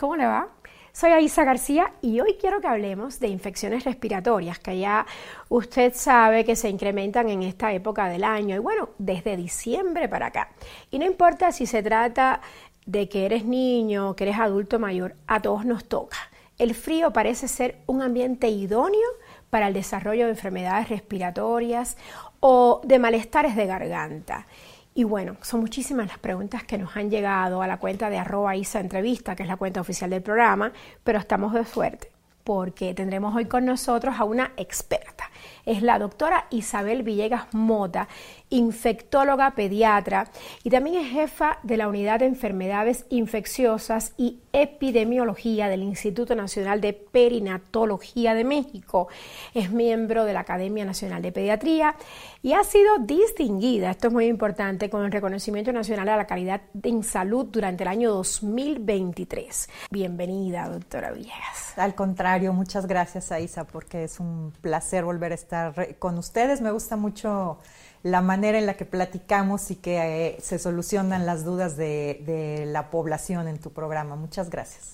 ¿Cómo le va? Soy Aisa García y hoy quiero que hablemos de infecciones respiratorias, que ya usted sabe que se incrementan en esta época del año y bueno, desde diciembre para acá. Y no importa si se trata de que eres niño que eres adulto mayor, a todos nos toca. El frío parece ser un ambiente idóneo para el desarrollo de enfermedades respiratorias o de malestares de garganta. Y bueno, son muchísimas las preguntas que nos han llegado a la cuenta de arroba Isa Entrevista, que es la cuenta oficial del programa, pero estamos de suerte porque tendremos hoy con nosotros a una experta. Es la doctora Isabel Villegas Mota, infectóloga pediatra y también es jefa de la Unidad de Enfermedades Infecciosas y Epidemiología del Instituto Nacional de Perinatología de México. Es miembro de la Academia Nacional de Pediatría y ha sido distinguida, esto es muy importante, con el reconocimiento nacional a la calidad en salud durante el año 2023. Bienvenida, doctora Villegas. Al contrario, muchas gracias, Aisa, porque es un placer volver estar con ustedes. Me gusta mucho la manera en la que platicamos y que eh, se solucionan las dudas de, la población en tu programa. Muchas gracias.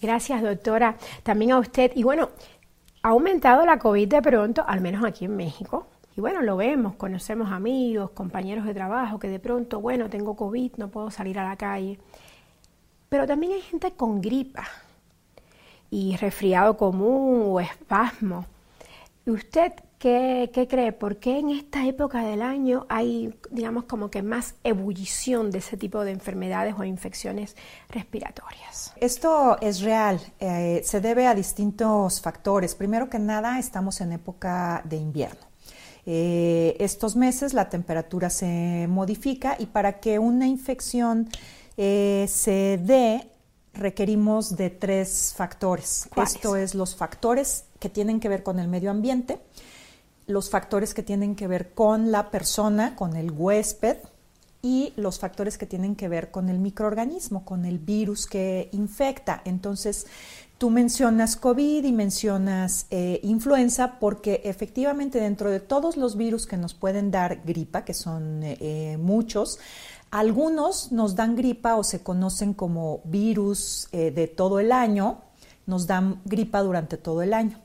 Gracias, doctora. También a usted. Y bueno, ha aumentado la COVID de pronto, al menos aquí en México. Y bueno, lo vemos, conocemos amigos, compañeros de trabajo que de pronto, bueno, tengo COVID, no puedo salir a la calle. Pero también hay gente con gripa y resfriado común o espasmo. ¿Y usted ¿Qué, cree? ¿Por qué en esta época del año hay, digamos, como que más ebullición de ese tipo de enfermedades o infecciones respiratorias? Esto es real, eh, se debe a distintos factores. Primero que nada, estamos en época de invierno. Eh, estos meses la temperatura se modifica y para que una infección eh, se dé, requerimos de tres factores. Esto es los factores que tienen que ver con el medio ambiente, los factores que tienen que ver con la persona, con el huésped y los factores que tienen que ver con el microorganismo, con el virus que infecta. Entonces, tú mencionas COVID y mencionas eh, influenza porque efectivamente dentro de todos los virus que nos pueden dar gripa, que son eh, muchos, algunos nos dan gripa o se conocen como virus eh, de todo el año, nos dan gripa durante todo el año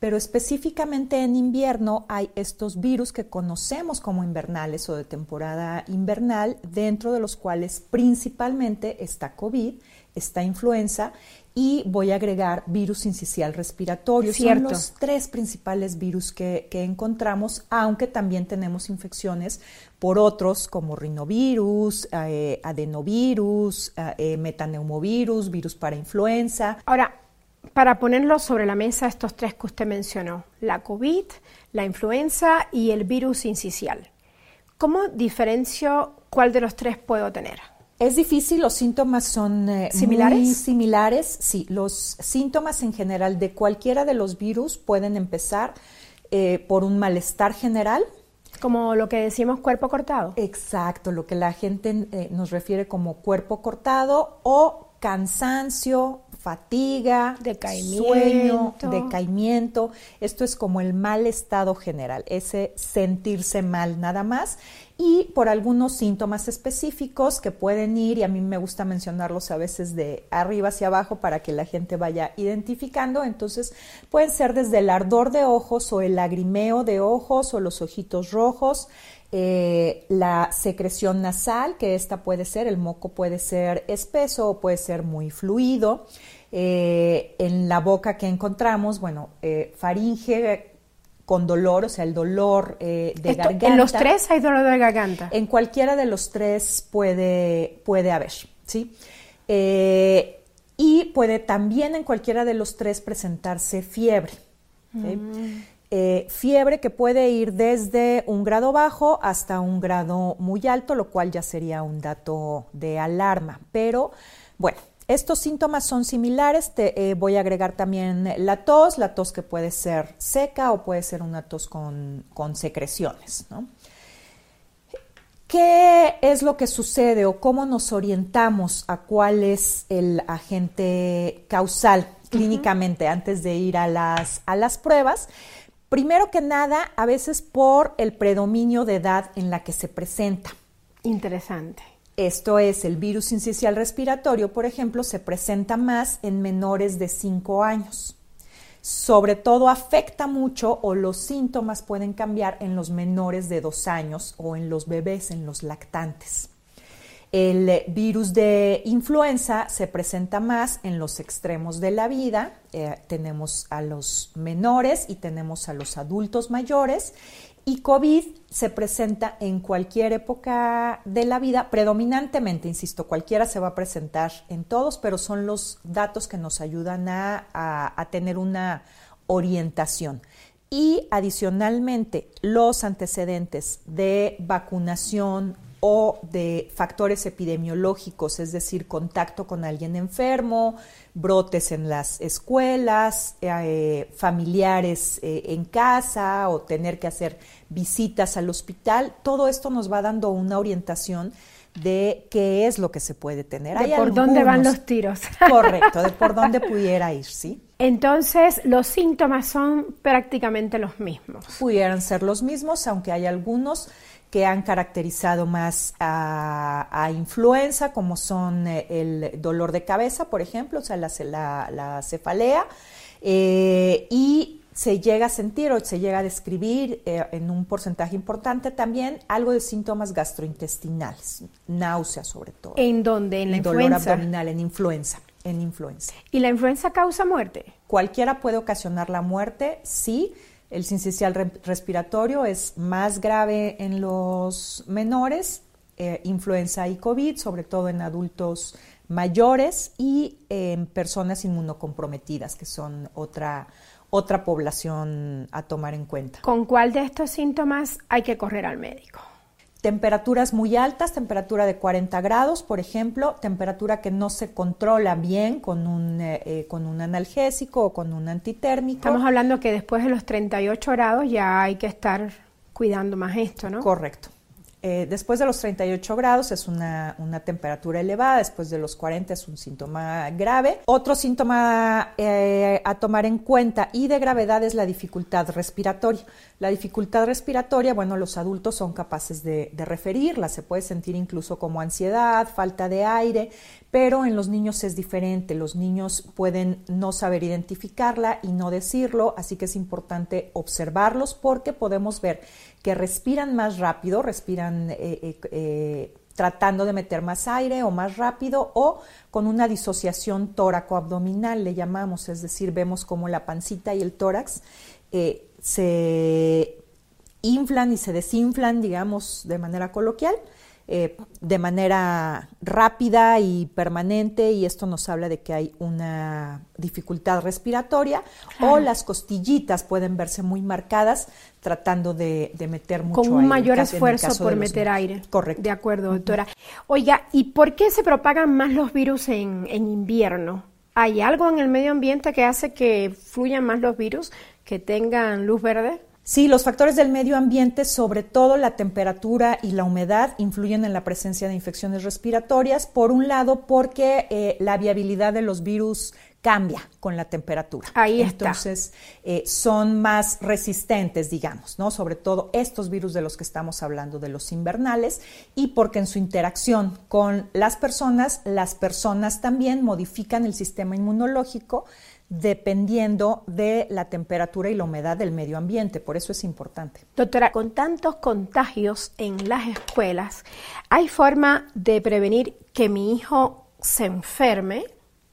pero específicamente en invierno hay estos virus que conocemos como invernales o de temporada invernal, dentro de los cuales principalmente está COVID, está influenza y voy a agregar virus incisional respiratorio. Son los tres principales virus que, encontramos, aunque también tenemos infecciones por otros como rinovirus, eh, adenovirus, eh, metaneumovirus, virus para influenza. Ahora, para ponerlo sobre la mesa estos tres que usted mencionó, la COVID, la influenza y el virus incisial. ¿Cómo diferencio cuál de los tres puedo tener? Es difícil, los síntomas son eh, ¿Similares? muy similares. Sí, los síntomas en general de cualquiera de los virus pueden empezar eh, por un malestar general. Como lo que decimos cuerpo cortado. Exacto, lo que la gente eh, nos refiere como cuerpo cortado o cansancio, fatiga, decaimiento. sueño, decaimiento. Esto es como el mal estado general, ese sentirse mal nada más. Y por algunos síntomas específicos que pueden ir, y a mí me gusta mencionarlos a veces de arriba hacia abajo para que la gente vaya identificando. Entonces, pueden ser desde el ardor de ojos o el lagrimeo de ojos o los ojitos rojos, eh, la secreción nasal, que esta puede ser, el moco puede ser espeso o puede ser muy fluido. Eh, en la boca que encontramos, bueno, eh, faringe con dolor, o sea, el dolor de garganta. ¿En los tres hay dolor de garganta? En cualquiera de los tres puede, puede haber, ¿sí? y puede también en cualquiera de los tres presentarse fiebre. Mm. Eh, fiebre que puede ir desde un grado bajo hasta un grado muy alto, lo cual ya sería un dato de alarma. Pero bueno, estos síntomas son similares. Te, eh, voy a agregar también la tos, la tos que puede ser seca o puede ser una tos con, secreciones. ¿Qué es lo que sucede o cómo nos orientamos a cuál es el agente causal clínicamente antes de ir a las, a las pruebas? Primero que nada, a veces por el predominio de edad en la que se presenta. Interesante. Esto es, el virus sincicial respiratorio, por ejemplo, se presenta más en menores de 5 años. Sobre todo afecta mucho o los síntomas pueden cambiar en los menores de 2 años o en los bebés, en los lactantes. El virus de influenza se presenta más en los extremos de la vida. Eh, tenemos a los menores y tenemos a los adultos mayores. Y COVID se presenta en cualquier época de la vida, predominantemente, insisto, cualquiera se va a presentar en todos, pero son los datos que nos ayudan a, a tener una orientación. Y adicionalmente, los antecedentes de vacunación o de factores epidemiológicos, es decir, contacto con alguien enfermo, brotes en las escuelas, eh, familiares eh, en casa o tener que hacer visitas al hospital, todo esto nos va dando una orientación de qué es lo que se puede tener. De por dónde van los tiros. Correcto, de por dónde pudiera ir, ¿sí? Entonces, los síntomas son prácticamente los mismos. Pudieran ser los mismos, aunque hay algunos que han caracterizado más a, influenza, como son eh, el dolor de cabeza, por ejemplo, o sea, la, cefalea, eh, y se llega a sentir o se llega a describir eh, en un porcentaje importante también algo de síntomas gastrointestinales, náusea sobre todo. ¿En dónde? ¿En la dolor abdominal, en influenza. En influenza. ¿Y la influenza causa muerte? Cualquiera puede ocasionar la muerte, sí el sincicial respiratorio es más grave en los menores, eh, influenza y COVID, sobre todo en adultos mayores y en personas inmunocomprometidas, que son otra, otra población a tomar en cuenta. ¿Con cuál de estos síntomas hay que correr al médico? Temperaturas muy altas, temperatura de 40 grados, por ejemplo, temperatura que no se controla bien con un, eh, eh, con un analgésico o con un antitérmico. Estamos hablando que después de los 38 grados ya hay que estar cuidando más esto, ¿no? Correcto. Eh, después de los 38 grados es una, temperatura elevada, después de los 40 es un síntoma grave. Otro síntoma eh, a tomar en cuenta y de gravedad es la dificultad respiratoria. La dificultad respiratoria, bueno, los adultos son capaces de referirla, se puede sentir incluso como ansiedad, falta de aire, pero en los niños es diferente. Los niños pueden no saber identificarla y no decirlo, así que es importante observarlos porque podemos ver que respiran más rápido, respiran eh, eh, eh, tratando de meter más aire o más rápido o con una disociación tóraco-abdominal, le llamamos, es decir, vemos como la pancita y el tórax se inflan y se desinflan, digamos, de manera coloquial. Eh, de manera rápida y permanente y esto nos habla de que hay una dificultad respiratoria o las costillitas pueden verse muy marcadas tratando de, meter mucho aire. Con un mayor esfuerzo por meter aire. Correcto. De acuerdo, doctora. Oiga, ¿y por qué se propagan más los virus en, en invierno? ¿Hay algo en el medio ambiente que hace que fluyan más los virus, que tengan luz verde? Sí, los factores del medio ambiente, sobre todo la temperatura y la humedad, influyen en la presencia de infecciones respiratorias. Por un lado, porque eh, la viabilidad de los virus cambia con la temperatura. Ahí está. Entonces, eh, son más resistentes, digamos, ¿no? Sobre todo estos virus de los que estamos hablando, de los invernales, y porque en su interacción con las personas, las personas también modifican el sistema inmunológico dependiendo de la temperatura y la humedad del medio ambiente. Por eso es importante. Doctora, con tantos contagios en las escuelas, ¿hay forma de prevenir que mi hijo se enferme?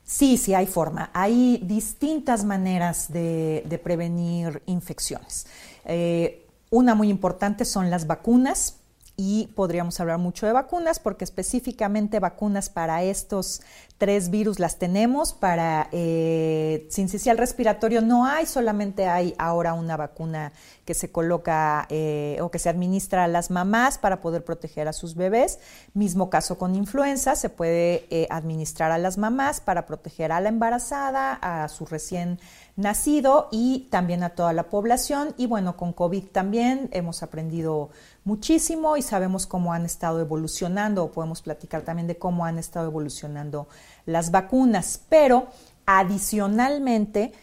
Sí, sí hay forma. Hay distintas maneras de, prevenir infecciones. Eh, una muy importante son las vacunas y podríamos hablar mucho de vacunas porque específicamente vacunas para estos tres virus las tenemos. Para eh, sincicial respiratorio no hay, solamente hay ahora una vacuna que se coloca eh, o que se administra a las mamás para poder proteger a sus bebés. Mismo caso con influenza, se puede eh, administrar a las mamás para proteger a la embarazada, a su recién nacido y también a toda la población. Y bueno, con COVID también hemos aprendido muchísimo y sabemos cómo han estado evolucionando, podemos platicar también de cómo han estado evolucionando las vacunas. Pero adicionalmente,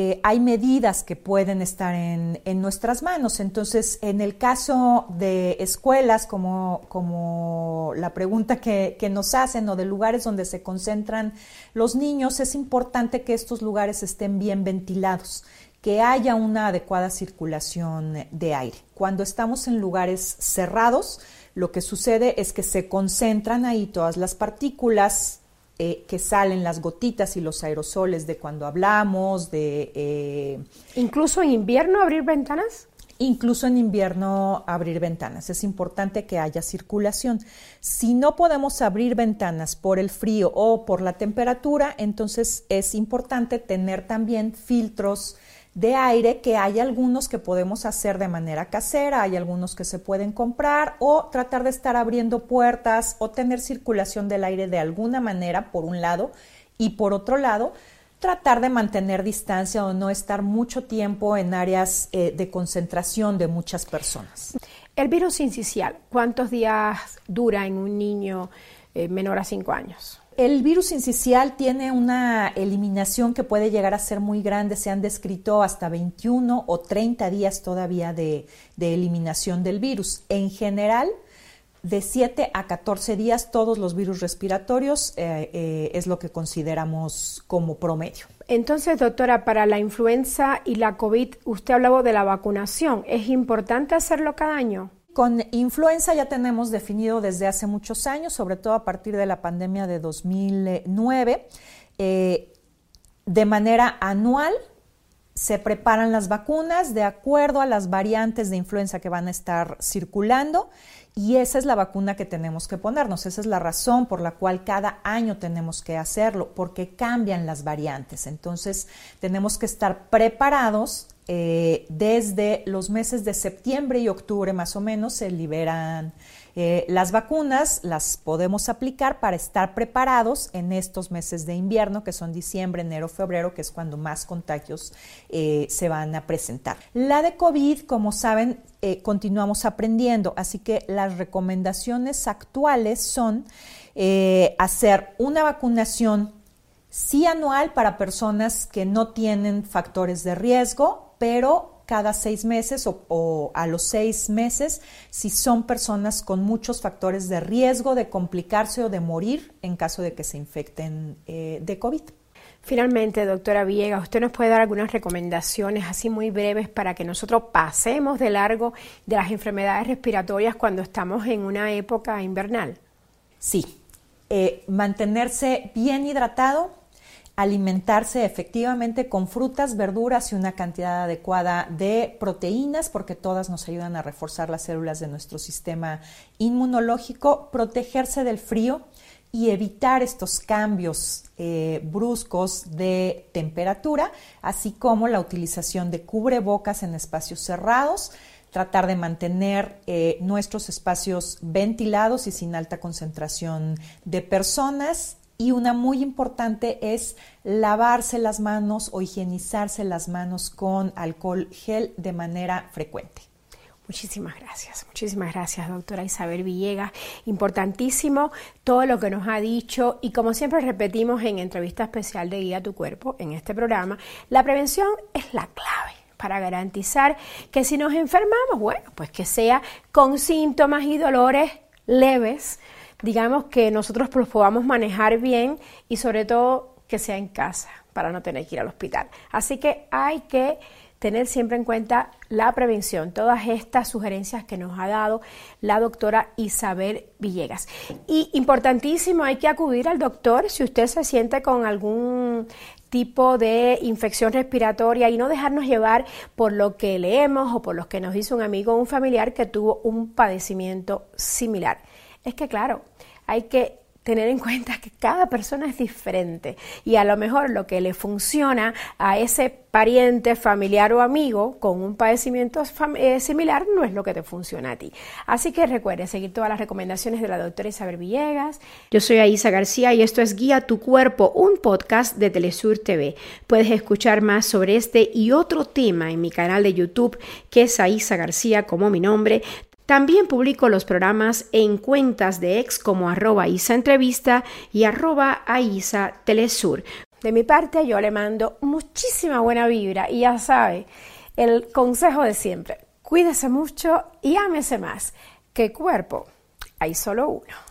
eh, hay medidas que pueden estar en, nuestras manos. Entonces, en el caso de escuelas, como, como la pregunta que, que, nos hacen, o de lugares donde se concentran los niños, es importante que estos lugares estén bien ventilados, que haya una adecuada circulación de aire. Cuando estamos en lugares cerrados, lo que sucede es que se concentran ahí todas las partículas eh, que salen las gotitas y los aerosoles de cuando hablamos, de... Eh, ¿Incluso en invierno abrir ventanas? Incluso en invierno abrir ventanas. Es importante que haya circulación. Si no podemos abrir ventanas por el frío o por la temperatura, entonces es importante tener también filtros de aire que hay algunos que podemos hacer de manera casera, hay algunos que se pueden comprar o tratar de estar abriendo puertas o tener circulación del aire de alguna manera por un lado y por otro lado tratar de mantener distancia o no estar mucho tiempo en áreas eh, de concentración de muchas personas. El virus incisional, ¿cuántos días dura en un niño eh, menor a 5 años? El virus incisional tiene una eliminación que puede llegar a ser muy grande. Se han descrito hasta 21 o 30 días todavía de, eliminación del virus. En general, de 7 a 14 días todos los virus respiratorios eh, eh, es lo que consideramos como promedio. Entonces, doctora, para la influenza y la COVID, usted hablaba de la vacunación. ¿Es importante hacerlo cada año? Con influenza ya tenemos definido desde hace muchos años, sobre todo a partir de la pandemia de 2009, eh, de manera anual se preparan las vacunas de acuerdo a las variantes de influenza que van a estar circulando y esa es la vacuna que tenemos que ponernos. Esa es la razón por la cual cada año tenemos que hacerlo, porque cambian las variantes. Entonces tenemos que estar preparados eh, desde los meses de septiembre y octubre más o menos se liberan eh, las vacunas, las podemos aplicar para estar preparados en estos meses de invierno, que son diciembre, enero, febrero, que es cuando más contagios eh, se van a presentar. La de COVID, como saben, continuamos aprendiendo, así que las recomendaciones actuales son hacer una vacunación sí anual para personas que no tienen factores de riesgo, pero cada seis meses o, a los seis meses si son personas con muchos factores de riesgo de complicarse o de morir en caso de que se infecten eh, de COVID. Finalmente, doctora Villegas, ¿usted nos puede dar algunas recomendaciones así muy breves para que nosotros pasemos de largo de las enfermedades respiratorias cuando estamos en una época invernal? Sí, eh, mantenerse bien hidratado, alimentarse efectivamente con frutas, verduras y una cantidad adecuada de proteínas, porque todas nos ayudan a reforzar las células de nuestro sistema inmunológico, protegerse del frío y evitar estos cambios eh, bruscos de temperatura, así como la utilización de cubrebocas en espacios cerrados, tratar de mantener eh, nuestros espacios ventilados y sin alta concentración de personas y una muy importante es lavarse las manos o higienizarse las manos con alcohol gel de manera frecuente. Muchísimas gracias, muchísimas gracias, doctora Isabel Villegas. Importantísimo todo lo que nos ha dicho y como siempre repetimos en entrevista especial de Guía tu Cuerpo, en este programa, la prevención es la clave para garantizar que si nos enfermamos, bueno, pues que sea con síntomas y dolores leves, digamos que nosotros los podamos manejar bien y sobre todo que sea en casa para no tener que ir al hospital. Así que hay que tener siempre en cuenta la prevención, todas estas sugerencias que nos ha dado la doctora Isabel Villegas. Y importantísimo, hay que acudir al doctor si usted se siente con algún tipo de infección respiratoria y no dejarnos llevar por lo que leemos o por lo que nos dice un amigo o un familiar que tuvo un padecimiento similar. Es que claro, hay que tener en cuenta que cada persona es diferente y a lo mejor lo que le funciona a ese pariente, familiar o amigo con un padecimiento eh, similar no es lo que te funciona a ti. Así que recuerde seguir todas las recomendaciones de la doctora Isabel Villegas. Yo soy Aisa García y esto es Guía tu Cuerpo, un podcast de Telesur TV. Puedes escuchar más sobre este y otro tema en mi canal de YouTube que es Aisa García como mi nombre. También publico los programas en cuentas de ex como arroba Isa Entrevista y arroba Aisa Telesur. De mi parte, yo le mando muchísima buena vibra y ya sabe, el consejo de siempre, cuídese mucho y ámese más, que cuerpo hay solo uno.